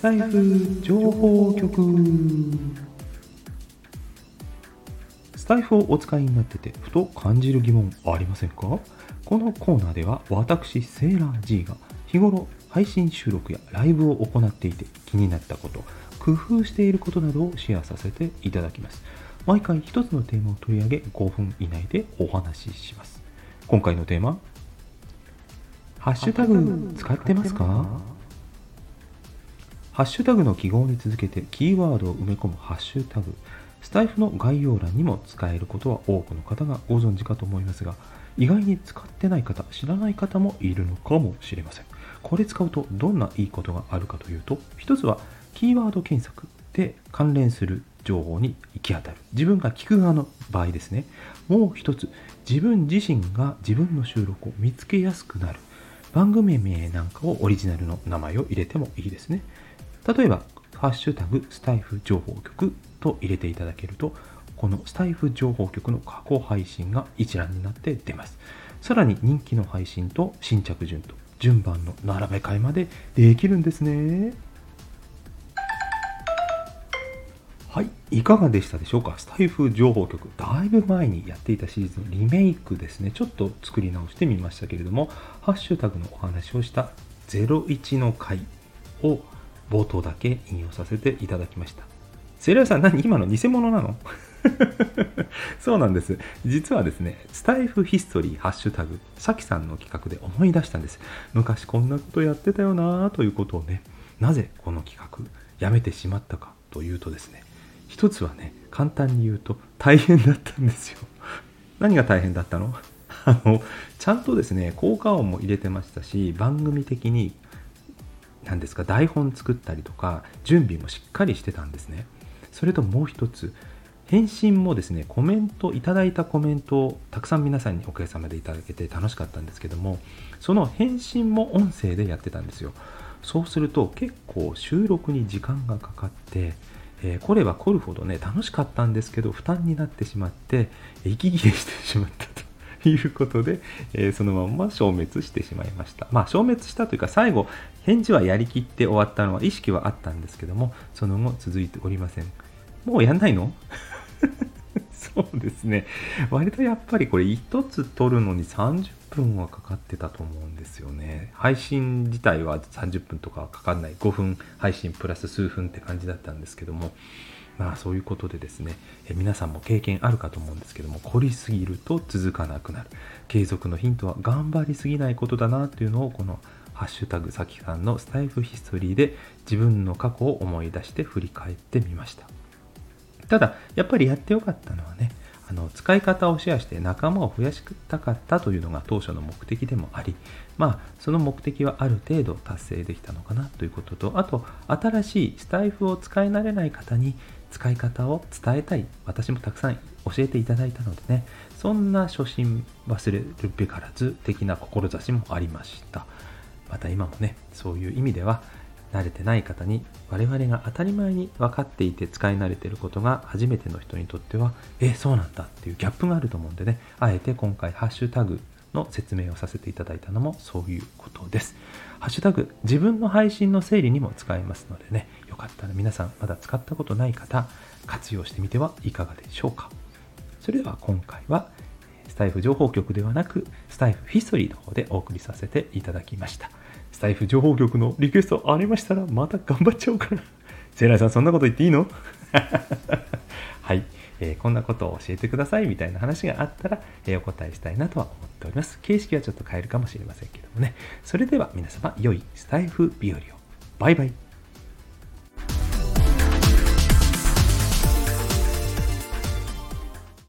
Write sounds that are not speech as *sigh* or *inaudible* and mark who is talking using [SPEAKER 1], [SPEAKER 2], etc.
[SPEAKER 1] スタイフ情報局。スタイフをお使いになっててふと感じる疑問ありませんか？このコーナーでは私セーラー G が日頃配信収録やライブを行っていて気になったこと工夫していることなどをシェアさせていただきます。毎回一つのテーマを取り上げ5分以内でお話しします。今回のテーマハッシュタグ使ってますか？ハッシュタグの記号に続けてキーワードを埋め込むハッシュタグ。スタイフの概要欄にも使えることは多くの方がご存知かと思いますが意外に使ってない方知らない方もいるのかもしれません。これ使うとどんないいことがあるかというと一つはキーワード検索で関連する情報に行き当たる。自分が聞く側の場合ですね。もう一つ自分自身が自分の収録を見つけやすくなる。番組名なんかをオリジナルの名前を入れてもいいですね。例えばハッシュタグスタイフ情報局と入れていただけるとこのスタイフ情報局の過去配信が一覧になって出ます。さらに人気の配信と新着順と順番の並べ替えまでできるんですね。はい、いかがでしたでしょうか？スタイフ情報局、だいぶ前にやっていたシリーズのリメイクですね。ちょっと作り直してみましたけれども、ハッシュタグのお話をした01の回を冒頭だけ引用させていただきました。セイラーさん、何今の偽物なの？*laughs* そうなんです。実はですね、スタイフヒストリーハッシュタグ、さきさんの企画で思い出したんです。昔こんなことやってたよなということをね、なぜこの企画やめてしまったかというとですね、一つはね簡単に言うと大変だったんですよ *laughs* 何が大変だったの？*laughs* あのちゃんとですね効果音も入れてましたし番組的に何ですか台本作ったりとか準備もしっかりしてたんですね。それともう一つ返信もですねコメントいただいたコメントをたくさん皆さんにおかげさまでいただけて楽しかったんですけどもその返信も音声でやってたんですよ。そうすると結構収録に時間がかかってえー、来れば来るほどね、楽しかったんですけど、負担になってしまって、息切れしてしまった。いうことで、えー、そのまま消滅してしまいました。まあ、消滅したというか、最後、返事はやりきって終わったのは意識はあったんですけども、その後続いておりません。もうやんないの？*laughs* そうですね。割とやっぱりこれ1つ取るのに30分はかかってたと思うんですよね。配信自体は30分とかかかんない。5分配信プラス数分って感じだったんですけども、まあそういうことでですね、え皆さんも経験あるかと思うんですけども、凝りすぎると続かなくなる。継続のヒントは頑張りすぎないことだなっていうのをこのハッシュタグさきさんのスタイフヒストリーで自分の過去を思い出して振り返ってみました。ただ、やっぱりやってよかったのはね、あの使い方をシェアして仲間を増やしたかったというのが当初の目的でもあり、まあ、その目的はある程度達成できたのかなということと、あと、新しいスタイフを使い慣れない方に使い方を伝えたい。私もたくさん教えていただいたのでね、そんな初心忘れるべからず的な志もありました。また今もね、そういう意味では、慣れてない方に我々が当たり前に分かっていて使い慣れてることが初めての人にとってはえそうなんだっていうギャップがあると思うんでねあえて今回ハッシュタグの説明をさせていただいたのもそういうことです。ハッシュタグ自分の配信の整理にも使えますのでねよかったら皆さんまだ使ったことない方活用してみてはいかがでしょうか。それでは今回はスタイフ情報局ではなくスタイフヒストリーの方でお送りさせていただきました。スタイフ情報局のリクエストありましたら、また頑張っちゃおうかな。セイライさん、そんなこと言っていいの？はい、えー、こんなことを教えてくださいみたいな話があったら、えー、お答えしたいなとは思っております。形式はちょっと変えるかもしれませんけどもね。それでは皆様、良いスタイフ日和を。バイバイ。